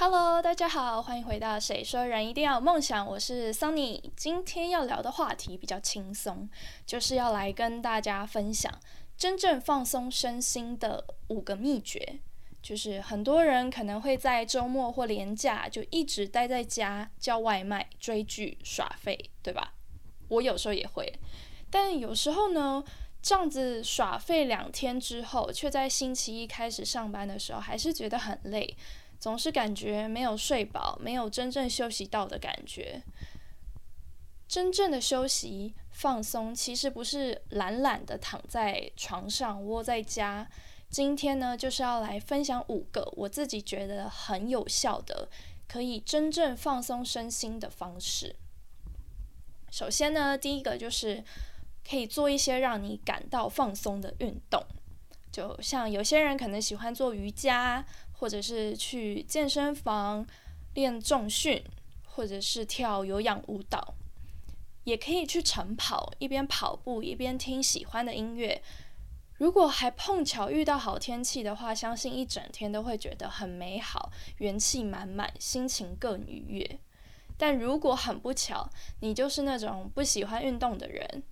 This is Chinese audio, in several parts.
Hello，大家好，欢迎回到《谁说人一定要有梦想》，我是 Sunny。今天要聊的话题比较轻松，就是要来跟大家分享真正放松身心的五个秘诀。就是很多人可能会在周末或连假就一直待在家叫外卖、追剧、耍废，对吧？我有时候也会，但有时候呢，这样子耍废两天之后，却在星期一开始上班的时候，还是觉得很累。总是感觉没有睡饱，没有真正休息到的感觉。真正的休息放松，其实不是懒懒的躺在床上窝在家。今天呢，就是要来分享五个我自己觉得很有效的，可以真正放松身心的方式。首先呢，第一个就是可以做一些让你感到放松的运动，就像有些人可能喜欢做瑜伽。或者是去健身房练重训，或者是跳有氧舞蹈，也可以去晨跑，一边跑步一边听喜欢的音乐。如果还碰巧遇到好天气的话，相信一整天都会觉得很美好，元气满满，心情更愉悦。但如果很不巧，你就是那种不喜欢运动的人，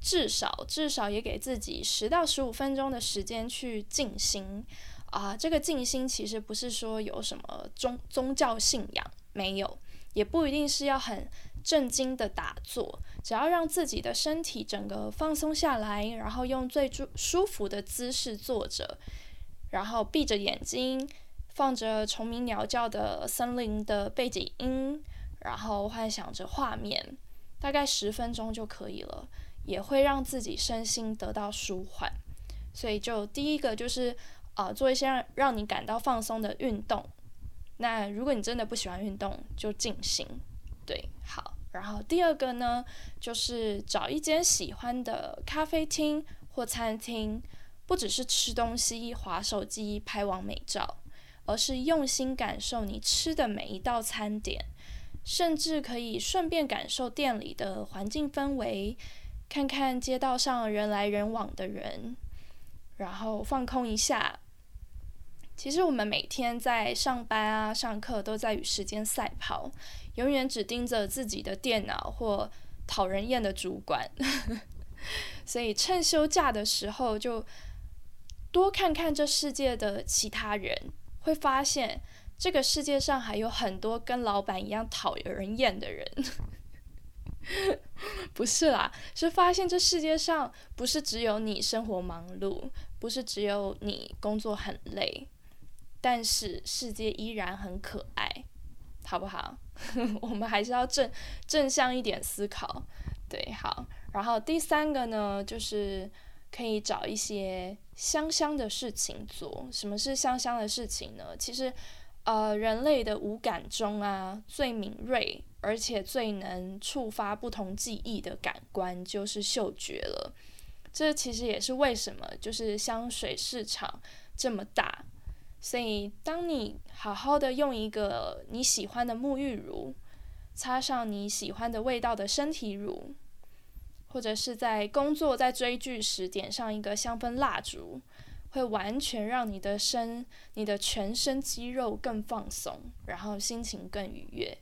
至少至少也给自己十到十五分钟的时间去静心。啊，这个静心其实不是说有什么宗宗教信仰，没有，也不一定是要很正经的打坐，只要让自己的身体整个放松下来，然后用最舒舒服的姿势坐着，然后闭着眼睛，放着虫鸣鸟叫的森林的背景音，然后幻想着画面，大概十分钟就可以了，也会让自己身心得到舒缓。所以就第一个就是。啊，做一些让让你感到放松的运动。那如果你真的不喜欢运动，就静心。对，好。然后第二个呢，就是找一间喜欢的咖啡厅或餐厅，不只是吃东西、划手机、拍完美照，而是用心感受你吃的每一道餐点，甚至可以顺便感受店里的环境氛围，看看街道上人来人往的人，然后放空一下。其实我们每天在上班啊、上课都在与时间赛跑，永远只盯着自己的电脑或讨人厌的主管。所以趁休假的时候，就多看看这世界的其他人，会发现这个世界上还有很多跟老板一样讨人厌的人。不是啦，是发现这世界上不是只有你生活忙碌，不是只有你工作很累。但是世界依然很可爱，好不好？我们还是要正正向一点思考，对，好。然后第三个呢，就是可以找一些香香的事情做。什么是香香的事情呢？其实，呃，人类的五感中啊，最敏锐而且最能触发不同记忆的感官就是嗅觉了。这其实也是为什么就是香水市场这么大。所以，当你好好的用一个你喜欢的沐浴乳，擦上你喜欢的味道的身体乳，或者是在工作、在追剧时点上一个香氛蜡烛，会完全让你的身、你的全身肌肉更放松，然后心情更愉悦。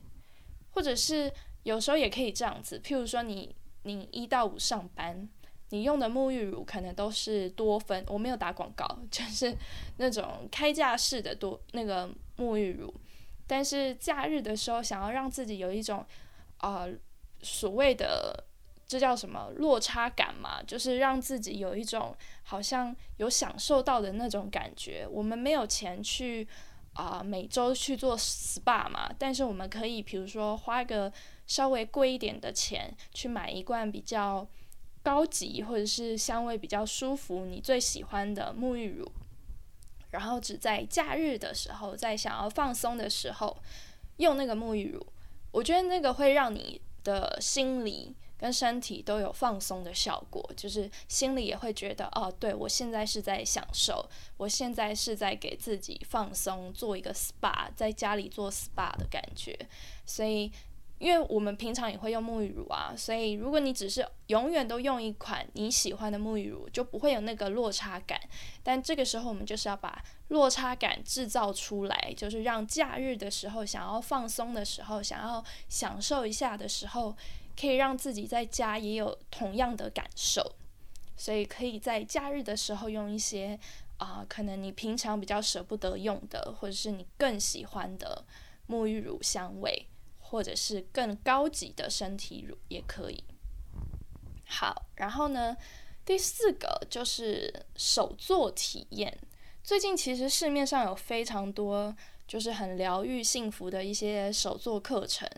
或者是有时候也可以这样子，譬如说你你一到五上班。你用的沐浴乳可能都是多芬，我没有打广告，就是那种开架式的多那个沐浴乳。但是假日的时候，想要让自己有一种啊所谓的这叫什么落差感嘛，就是让自己有一种好像有享受到的那种感觉。我们没有钱去啊每周去做 SPA 嘛，但是我们可以比如说花个稍微贵一点的钱去买一罐比较。高级或者是香味比较舒服，你最喜欢的沐浴乳，然后只在假日的时候，在想要放松的时候用那个沐浴乳，我觉得那个会让你的心理跟身体都有放松的效果，就是心里也会觉得哦，对我现在是在享受，我现在是在给自己放松，做一个 SPA，在家里做 SPA 的感觉，所以。因为我们平常也会用沐浴乳啊，所以如果你只是永远都用一款你喜欢的沐浴乳，就不会有那个落差感。但这个时候，我们就是要把落差感制造出来，就是让假日的时候想要放松的时候，想要享受一下的时候，可以让自己在家也有同样的感受。所以可以在假日的时候用一些啊，可能你平常比较舍不得用的，或者是你更喜欢的沐浴乳香味。或者是更高级的身体乳也可以。好，然后呢，第四个就是手作体验。最近其实市面上有非常多，就是很疗愈、幸福的一些手作课程。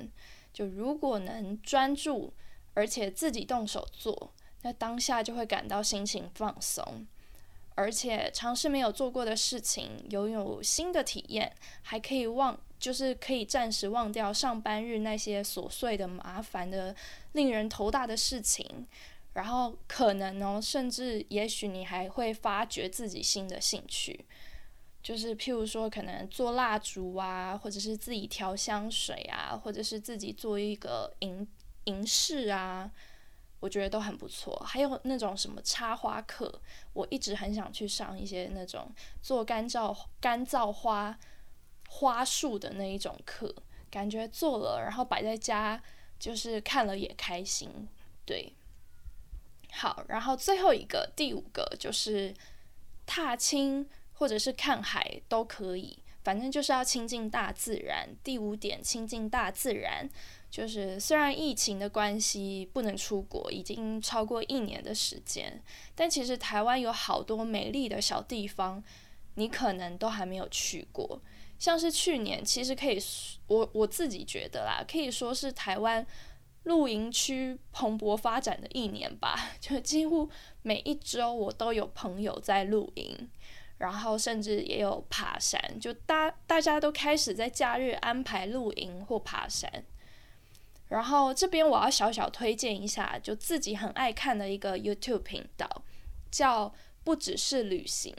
就如果能专注，而且自己动手做，那当下就会感到心情放松，而且尝试没有做过的事情，拥有新的体验，还可以忘。就是可以暂时忘掉上班日那些琐碎的、麻烦的、令人头大的事情，然后可能哦，甚至也许你还会发掘自己新的兴趣，就是譬如说，可能做蜡烛啊，或者是自己调香水啊，或者是自己做一个银银饰啊，我觉得都很不错。还有那种什么插花课，我一直很想去上一些那种做干燥干燥花。花束的那一种课，感觉做了，然后摆在家，就是看了也开心。对，好，然后最后一个，第五个就是踏青或者是看海都可以，反正就是要亲近大自然。第五点，亲近大自然，就是虽然疫情的关系不能出国，已经超过一年的时间，但其实台湾有好多美丽的小地方，你可能都还没有去过。像是去年，其实可以，我我自己觉得啦，可以说是台湾露营区蓬勃发展的一年吧。就几乎每一周我都有朋友在露营，然后甚至也有爬山，就大大家都开始在假日安排露营或爬山。然后这边我要小小推荐一下，就自己很爱看的一个 YouTube 频道，叫不只是旅行。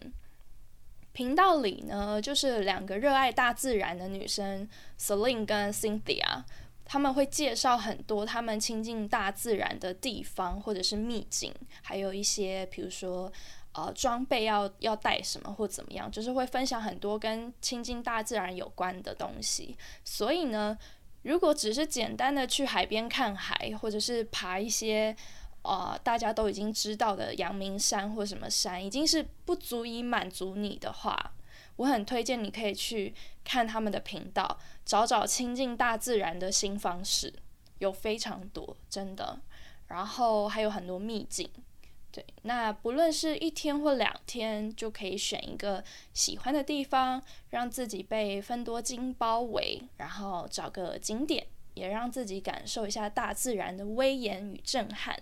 频道里呢，就是两个热爱大自然的女生，Celine 跟 Cynthia，他们会介绍很多他们亲近大自然的地方或者是秘境，还有一些比如说呃装备要要带什么或怎么样，就是会分享很多跟亲近大自然有关的东西。所以呢，如果只是简单的去海边看海，或者是爬一些。啊，大家都已经知道的阳明山或什么山，已经是不足以满足你的话，我很推荐你可以去看他们的频道，找找亲近大自然的新方式，有非常多，真的。然后还有很多秘境，对，那不论是一天或两天，就可以选一个喜欢的地方，让自己被分多金包围，然后找个景点，也让自己感受一下大自然的威严与震撼。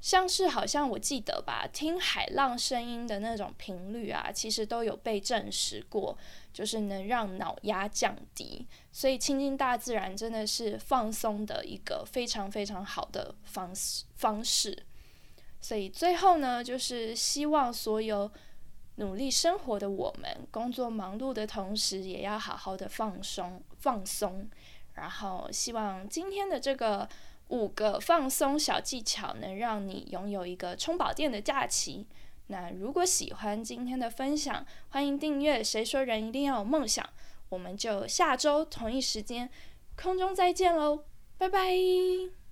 像是好像我记得吧，听海浪声音的那种频率啊，其实都有被证实过，就是能让脑压降低。所以亲近大自然真的是放松的一个非常非常好的方式方式。所以最后呢，就是希望所有努力生活的我们，工作忙碌的同时，也要好好的放松放松。然后希望今天的这个。五个放松小技巧能让你拥有一个充饱电的假期。那如果喜欢今天的分享，欢迎订阅。谁说人一定要有梦想？我们就下周同一时间空中再见喽，拜拜。